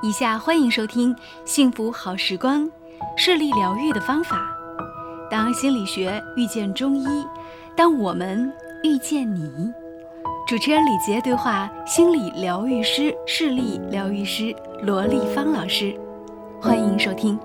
以下欢迎收听《幸福好时光》，视力疗愈的方法。当心理学遇见中医，当我们遇见你。主持人李杰对话心理疗愈师、视力疗愈师罗丽芳老师，欢迎收听。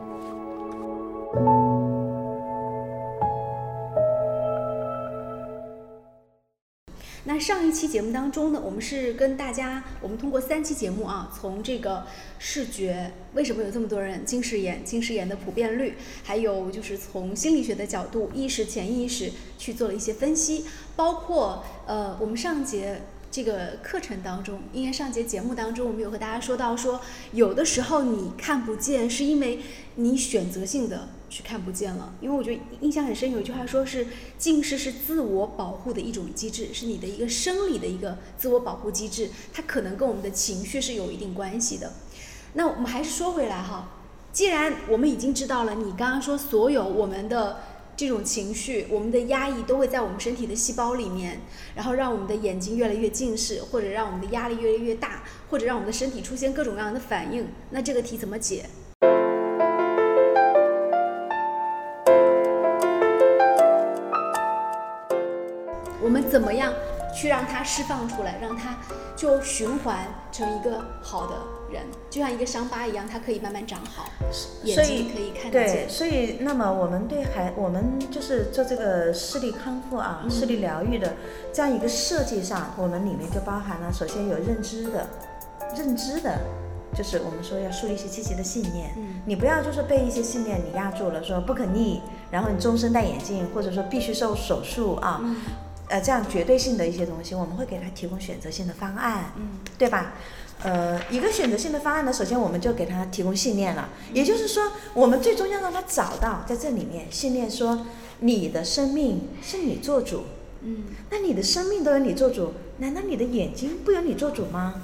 那上一期节目当中呢，我们是跟大家，我们通过三期节目啊，从这个视觉为什么有这么多人近视眼、近视眼的普遍率，还有就是从心理学的角度、意识、潜意识去做了一些分析，包括呃，我们上节。这个课程当中，因为上节节目当中，我们有和大家说到，说有的时候你看不见，是因为你选择性的去看不见了。因为我觉得印象很深，有一句话说是近视是自我保护的一种机制，是你的一个生理的一个自我保护机制，它可能跟我们的情绪是有一定关系的。那我们还是说回来哈，既然我们已经知道了，你刚刚说所有我们的。这种情绪，我们的压抑都会在我们身体的细胞里面，然后让我们的眼睛越来越近视，或者让我们的压力越来越大，或者让我们的身体出现各种各样的反应。那这个题怎么解？去让它释放出来，让它就循环成一个好的人，就像一个伤疤一样，它可以慢慢长好，眼睛可以看得见。对，所以那么我们对孩，我们就是做这个视力康复啊，视力疗愈的这样一个设计上，我们里面就包含了，首先有认知的，认知的，就是我们说要树立一些积极的信念。嗯，你不要就是被一些信念你压住了，说不可逆，然后你终身戴眼镜，或者说必须受手术啊。呃，这样绝对性的一些东西，我们会给他提供选择性的方案，嗯，对吧？呃，一个选择性的方案呢，首先我们就给他提供信念了，也就是说，我们最终要让他找到在这里面信念说，你的生命是你做主，嗯，那你的生命都由你做主，难道你的眼睛不由你做主吗？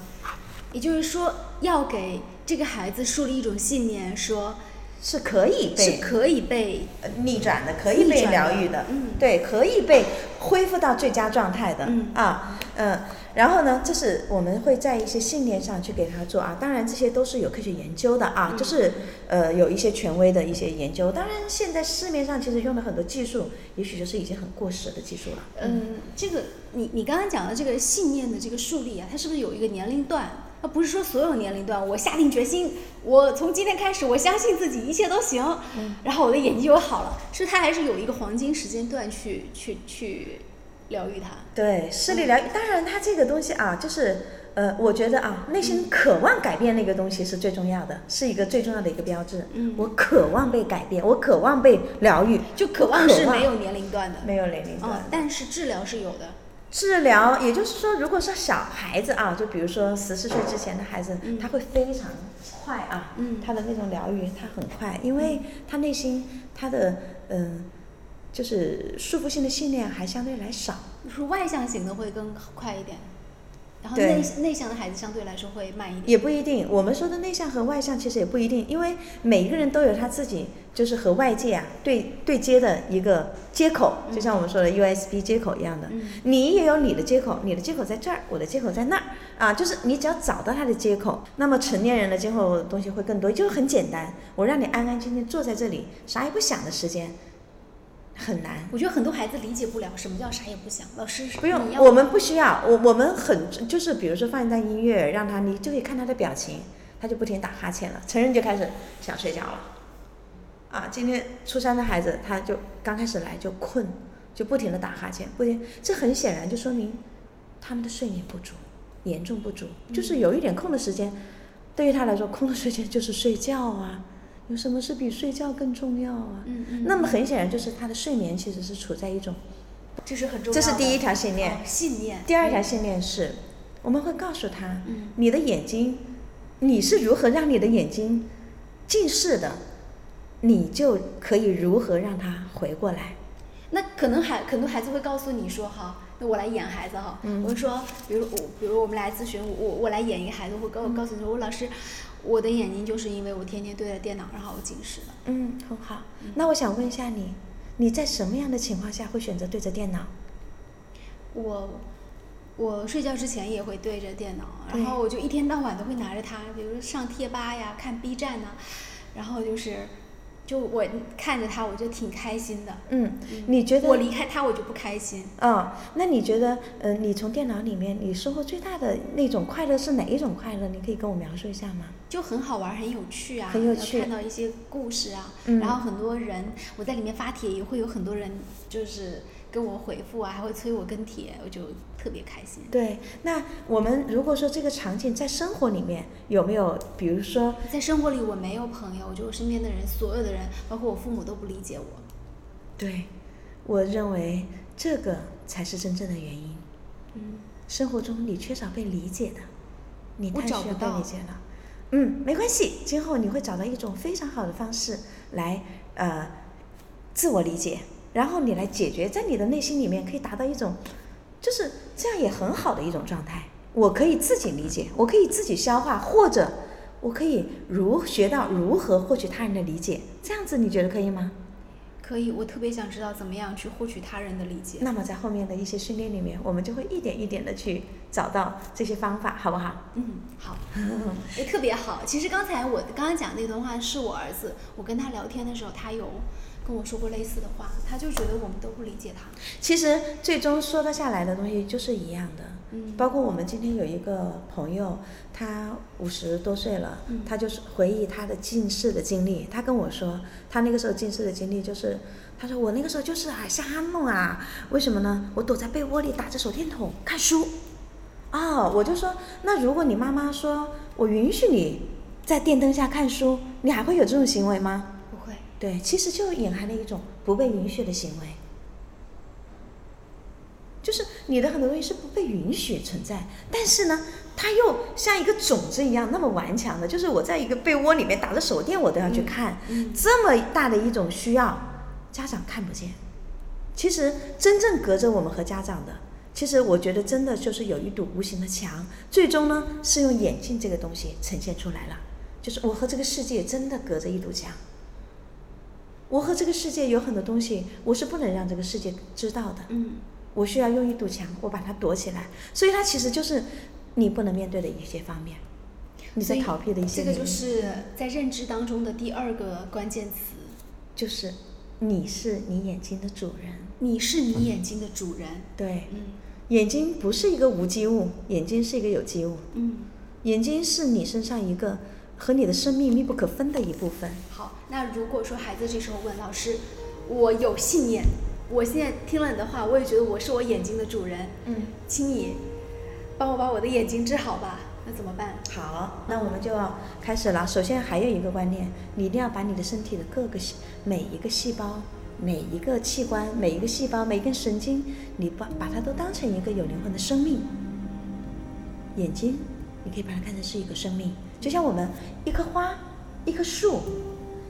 也就是说，要给这个孩子树立一种信念，说。是可以被是可以被逆转的，可以被疗愈的，嗯，对，可以被恢复到最佳状态的，嗯啊，嗯，然后呢，这是我们会在一些信念上去给他做啊，当然这些都是有科学研究的啊，就是呃有一些权威的一些研究，当然现在市面上其实用的很多技术，也许就是已经很过时的技术了。嗯，这个你你刚刚讲的这个信念的这个树立啊，它是不是有一个年龄段？他不是说所有年龄段，我下定决心，我从今天开始，我相信自己，一切都行，然后我的眼睛就好了。是他还是有一个黄金时间段去去去疗愈它？对，视力疗愈，当然他这个东西啊，就是呃，我觉得啊，内心渴望改变那个东西是最重要的，是一个最重要的一个标志。嗯，我渴望被改变，我渴望被疗愈，就渴望是没有年龄段的，没有年龄段，但是治疗是有的。治疗，也就是说，如果是小孩子啊，就比如说十四岁之前的孩子，他会非常快啊，他的那种疗愈他很快，因为他内心他的嗯，就是束缚性的信念还相对来少。就是外向型的会更快一点。然后内内向的孩子相对来说会慢一点，也不一定。我们说的内向和外向其实也不一定，因为每一个人都有他自己就是和外界啊对对接的一个接口，就像我们说的 USB 接口一样的。你也有你的接口，你的接口在这儿，我的接口在那儿啊，就是你只要找到他的接口，那么成年人的今后东西会更多，就是很简单，我让你安安静静坐在这里，啥也不想的时间。很难，我觉得很多孩子理解不了什么叫啥也不想。老师不用，我们不需要，我我们很就是比如说放一段音乐，让他你就可以看他的表情，他就不停打哈欠了。成人就开始想睡觉了。啊，今天初三的孩子他就刚开始来就困，就不停的打哈欠，不停，这很显然就说明他们的睡眠不足，严重不足，就是有一点空的时间，对于他来说，空的时间就是睡觉啊。有什么是比睡觉更重要啊？嗯嗯。那么很显然就是他的睡眠其实是处在一种，这是很重要的。这是第一条信念。信念。第二条信念是，我们会告诉他，你的眼睛，你是如何让你的眼睛近视的，你就可以如何让他回过来。那可能孩很多孩子会告诉你说哈，那我来演孩子哈。嗯。我说，比如我，比如我们来咨询，我我来演一个孩子，会告告诉你说，我老师。我的眼睛就是因为我天天对着电脑，然后我近视了。嗯，很好。那我想问一下你，你在什么样的情况下会选择对着电脑？我我睡觉之前也会对着电脑，然后我就一天到晚都会拿着它，比如说上贴吧呀、看 B 站呐、然后就是，就我看着他我就挺开心的。嗯，你觉得我离开他我就不开心。啊、那你觉得，呃，你从电脑里面你收获最大的那种快乐是哪一种快乐？你可以跟我描述一下吗？就很好玩，很有趣啊，很有趣看到一些故事啊，嗯然后很多人我在里面发帖，也会有很多人就是跟我回复啊，还会催我跟帖，我就特别开心。对，那我们如果说这个场景在生活里面有没有，比如说，在生活里我没有朋友，我觉得我身边的人，所有的人，包括我父母都不理解我。对，我认为这个才是真正的原因。嗯，生活中你缺少被理解的，你太需要被理解了。嗯，没关系，今后你会找到一种非常好的方式来呃自我理解，然后你来解决，在你的内心里面可以达到一种就是这样也很好的一种状态。我可以自己理解，我可以自己消化，或者我可以如学到如何获取他人的理解，这样子你觉得可以吗？可以，我特别想知道怎么样去获取他人的理解。那么在后面的一些训练里面，我们就会一点一点的去找到这些方法，好不好？嗯，好，也特别好。其实刚才我刚刚讲那段话是我儿子，我跟他聊天的时候，他有跟我说过类似的话，他就觉得我们都不理解他。其实最终说得下来的东西就是一样的。嗯包括我们今天有一个朋友，他五十多岁了，嗯他就是回忆他的近视的经历。他跟我说，他那个时候近视的经历就是，他说我那个时候就是啊瞎弄啊，为什么呢？我躲在被窝里打着手电筒看书。哦，我就说，那如果你妈妈说我允许你在电灯下看书，你还会有这种行为吗？不会，对，其实就隐含了一种不被允许的行为，就是你的很多东西是不被允许存在，但是呢，它又像一个种子一样那么顽强的，就是我在一个被窝里面打着手电，我都要去看，嗯这么大的一种需要，家长看不见。其实真正隔着我们和家长的，其实我觉得真的就是有一堵无形的墙，最终呢是用眼镜这个东西呈现出来了，就是我和这个世界真的隔着一堵墙。我和这个世界有很多东西，我是不能让这个世界知道的。嗯我需要用一堵墙，我把它躲起来。所以它其实就是你不能面对的一些方面，你在逃避的一些这个就是在认知当中的第二个关键词。就是你是你眼睛的主人。你是你眼睛的主人。对，嗯眼睛不是一个无机物，眼睛是一个有机物。嗯，眼睛是你身上一个和你的生命密不可分的一部分。好。那如果说孩子这时候问老师，我有信念，我现在听了你的话，我也觉得我是我眼睛的主人，嗯，请你帮我把我的眼睛治好吧。那怎么办？好，那我们就要开始了。首先还有一个观念，你一定要把你的身体的各个细每一个细胞、每一个器官、每一个细胞、每一根神经，你把把它都当成一个有灵魂的生命。眼睛，你可以把它看成是一个生命，就像我们一棵花、一棵树，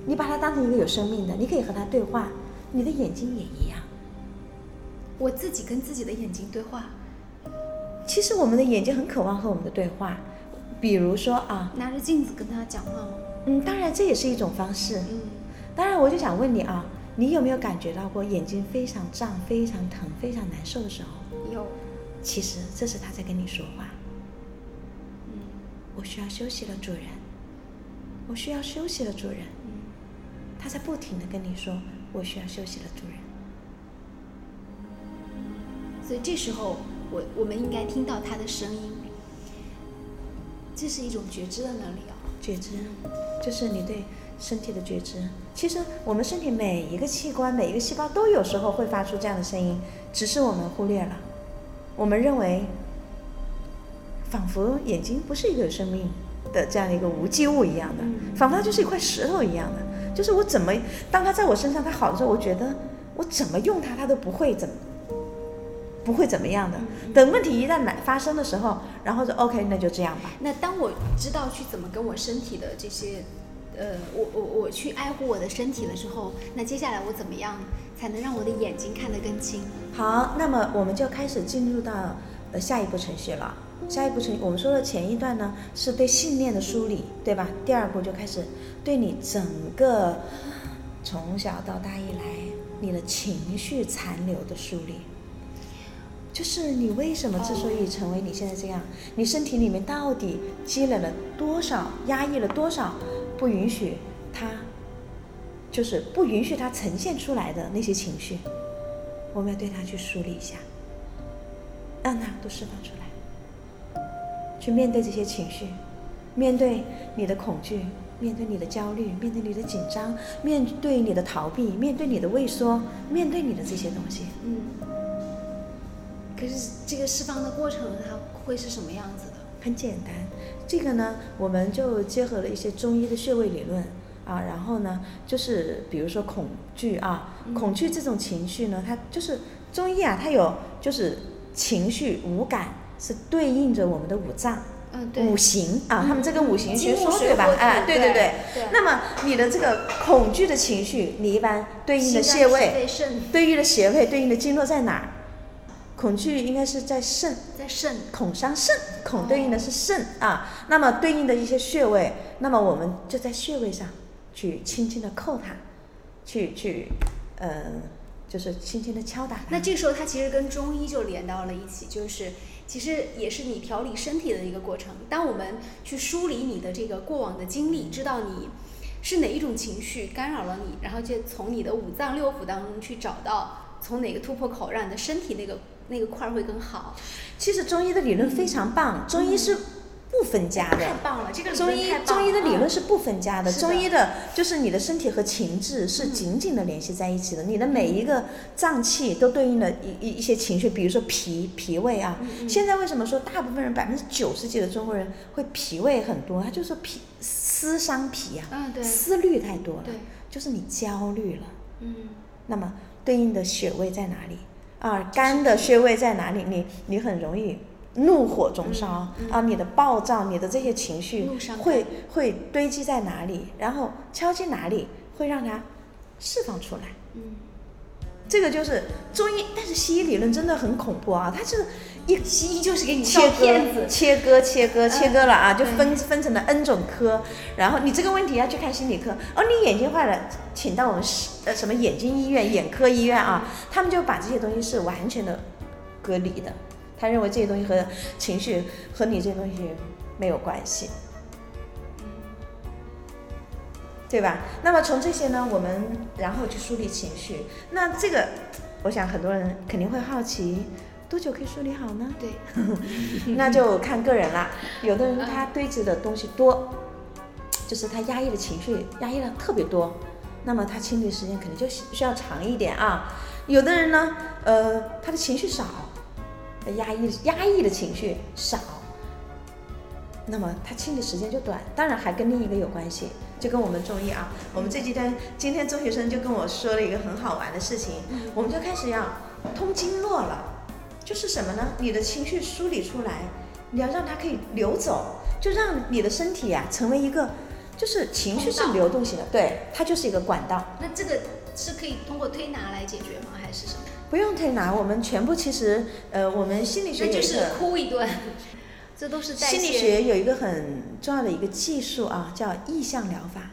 你把它当成一个有生命的，你可以和它对话。你的眼睛也一样。我自己跟自己的眼睛对话，其实我们的眼睛很渴望和我们的对话，比如说啊，拿着镜子跟他讲话吗？嗯，当然这也是一种方式。嗯，当然，我就想问你啊，你有没有感觉到过眼睛非常胀、非常疼、非常难受的时候？有，其实这是他在跟你说话。嗯我需要休息了，主人。我需要休息了，主人。嗯，他在不停的跟你说，我需要休息了，主人。所以这时候我我们应该听到他的声音，这是一种觉知的能力啊。觉知，就是你对身体的觉知。其实我们身体每一个器官、每一个细胞都有时候会发出这样的声音，只是我们忽略了。我们认为，仿佛眼睛不是一个有生命的这样的一个无机物一样的，嗯仿佛它就是一块石头一样的。就是我怎么，当它在我身上它好的时候，我觉得我怎么用它，它都不会怎么。不会怎么样的。嗯等问题一旦来发生的时候，然后就 OK，那就这样吧。那当我知道去怎么跟我身体的这些，呃，我我我去爱护我的身体了之后，那接下来我怎么样才能让我的眼睛看得更清？好，那么我们就开始进入到呃下一步程序了。下一步程，我们说的前一段呢是对信念的梳理，对吧？第二步就开始对你整个从小到大以来你的情绪残留的梳理。就是你为什么之所以成为你现在这样，你身体里面到底积累了多少，压抑了多少，不允许它，就是不允许它呈现出来的那些情绪，我们要对它去梳理一下，让它都释放出来，去面对这些情绪，面对你的恐惧，面对你的焦虑，面对你的紧张，面对你的逃避，面对你的畏缩，面对你的这些东西。嗯。可是这个释放的过程，它会是什么样子的？很简单，这个呢，我们就结合了一些中医的穴位理论啊，然后呢，就是比如说恐惧啊，恐惧这种情绪呢，它就是中医啊，它有就是情绪无感是对应着我们的五脏，嗯，对，五行啊，他们这个五行学说对吧？哎，对对对。那么你的这个恐惧的情绪，你一般对应的穴位，对应的穴位，对应的经络在哪儿？恐惧应该是在肾，在肾，恐伤肾，恐对应的是肾啊。那么对应的一些穴位，那么我们就在穴位上去轻轻的扣它，去去，呃，就是轻轻的敲打。那这时候它其实跟中医就连到了一起，就是其实也是你调理身体的一个过程。当我们去梳理你的这个过往的经历，知道你是哪一种情绪干扰了你，然后就从你的五脏六腑当中去找到从哪个突破口，让你的身体那个。那个块儿会更好。其实中医的理论非常棒，中医是不分家的。太棒了，这个中医中医的理论是不分家的。中医的就是你的身体和情志是紧紧的联系在一起的。你的每一个脏器都对应了一一一些情绪，比如说脾脾胃啊。现在为什么说大部分人百分之九十几的中国人会脾胃很多？他就是脾思伤脾呀，思虑太多了，就是你焦虑了。嗯。那么对应的穴位在哪里？啊，肝的穴位在哪里？你你很容易怒火中烧啊！你的暴躁，你的这些情绪会会堆积在哪里？然后敲击哪里，会让它释放出来。嗯，这个就是中医，但是西医理论真的很恐怖啊！它是。一西医就是给你切割、切割、切割、切割了啊，就分分成了 N 种科。然后你这个问题要去看心理科。哦，你眼睛坏了，请到我们呃什么眼睛医院、眼科医院啊，他们就把这些东西是完全的隔离的。他认为这些东西和情绪和你这些东西没有关系，对吧？那么从这些呢，我们然后去梳理情绪。那这个，我想很多人肯定会好奇。多久可以梳理好呢？对，那就看个人了。有的人他堆积的东西多，就是他压抑的情绪压抑的特别多，那么他清理时间肯定就需要长一点啊。有的人呢，呃，他的情绪少，压抑压抑的情绪少，那么他清理时间就短。当然还跟另一个有关系，就跟我们中医啊，我们这几天今天中学生就跟我说了一个很好玩的事情，我们就开始要通经络了。就是什么呢？你的情绪梳理出来，你要让它可以流走，就让你的身体呀成为一个，就是情绪是流动性的，对，它就是一个管道。那这个是可以通过推拿来解决吗？还是什么？不用推拿，我们全部其实，呃，我们心理学就是哭一顿，这都是心理学有一个很重要的一个技术啊，叫意向疗法。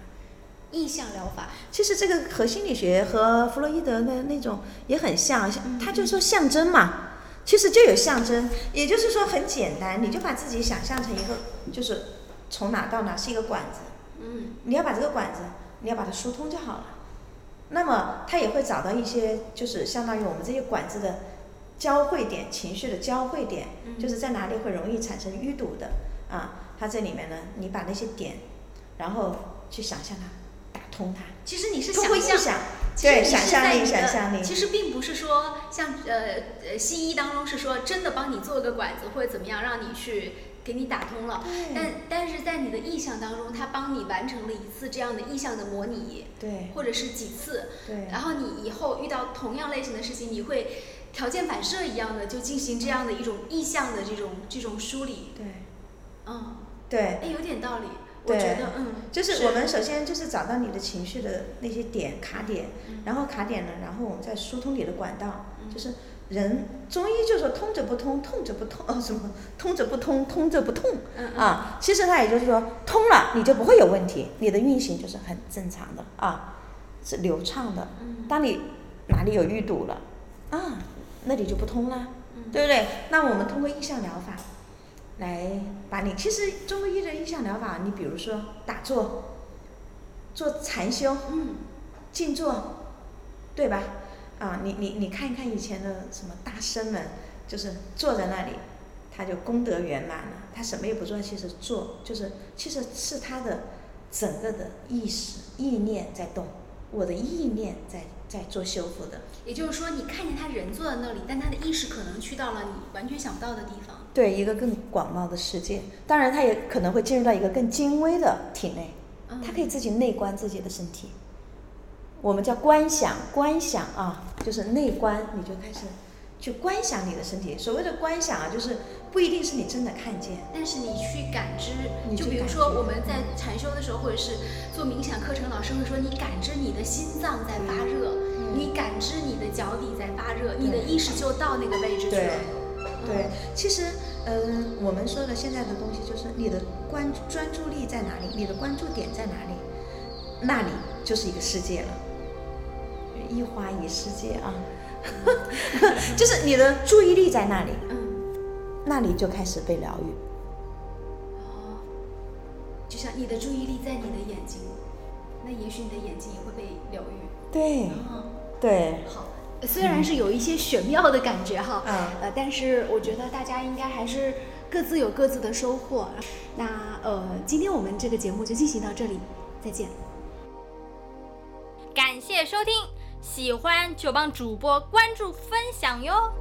意向疗法，其实这个和心理学和弗洛伊德的那种也很像，他就说象征嘛。其实就有象征，也就是说很简单，你就把自己想象成一个，就是从哪到哪是一个管子，嗯，你要把这个管子，你要把它疏通就好了。那么他也会找到一些，就是相当于我们这些管子的交汇点，情绪的交汇点，就是在哪里会容易产生淤堵的啊。它这里面呢，你把那些点，然后去想象它，打通它。其实你是想象。对，想象力，想象力。其实并不是说像呃呃西医当中是说真的帮你做个管子或者怎么样让你去给你打通了，但但是在你的意向当中，他帮你完成了一次这样的意向的模拟，对，或者是几次，对，然后你以后遇到同样类型的事情，你会条件反射一样的就进行这样的一种意向的这种这种梳理，对，嗯，对，哎，有点道理。我觉得，嗯，就是我们首先就是找到你的情绪的那些点卡点，然后卡点了，然后我们再疏通你的管道。就是人中医就说通则不通，痛则不痛，呃什么通则不通，通则不痛啊。其实它也就是说通了，你就不会有问题，你的运行就是很正常的啊，是流畅的。当你哪里有淤堵了啊，那里就不通了。对不对？那我们通过意象疗法来把你，其实中医的意象疗法，你比如说打坐、做禅修、嗯静坐，对吧？啊，你你你看一看以前的什么大师们，就是坐在那里，他就功德圆满了，他什么也不做，其实做就是其实是他的整个的意识意念在动，我的意念在在做修复的。也就是说，你看见他人坐在那里，但他的意识可能去到了你完全想不到的地方。对一个更广袤的世界，当然他也可能会进入到一个更精微的体内，嗯他可以自己内观自己的身体。我们叫观想，观想啊，就是内观，你就开始去观想你的身体。所谓的观想啊，就是不一定是你真的看见，但是你去感知，就比如说我们在禅修的时候，或者是做冥想课程，老师会说你感知你的心脏在发热，嗯。你感知你的脚底在发热，对。你的意识就到那个位置去了。对，其实，嗯、我们说的现在的东西就是你的关专注力在哪里，你的关注点在哪里，那里就是一个世界了，一花一世界啊，就是你的注意力在那里，嗯，那里就开始被疗愈。哦，就像你的注意力在你的眼睛，那也许你的眼睛也会被疗愈。对哦，对，好，虽然是有一些玄妙的感觉哈，嗯呃，但是我觉得大家应该还是各自有各自的收获。那呃，今天我们这个节目就进行到这里，再见。感谢收听，喜欢就帮主播关注分享哟。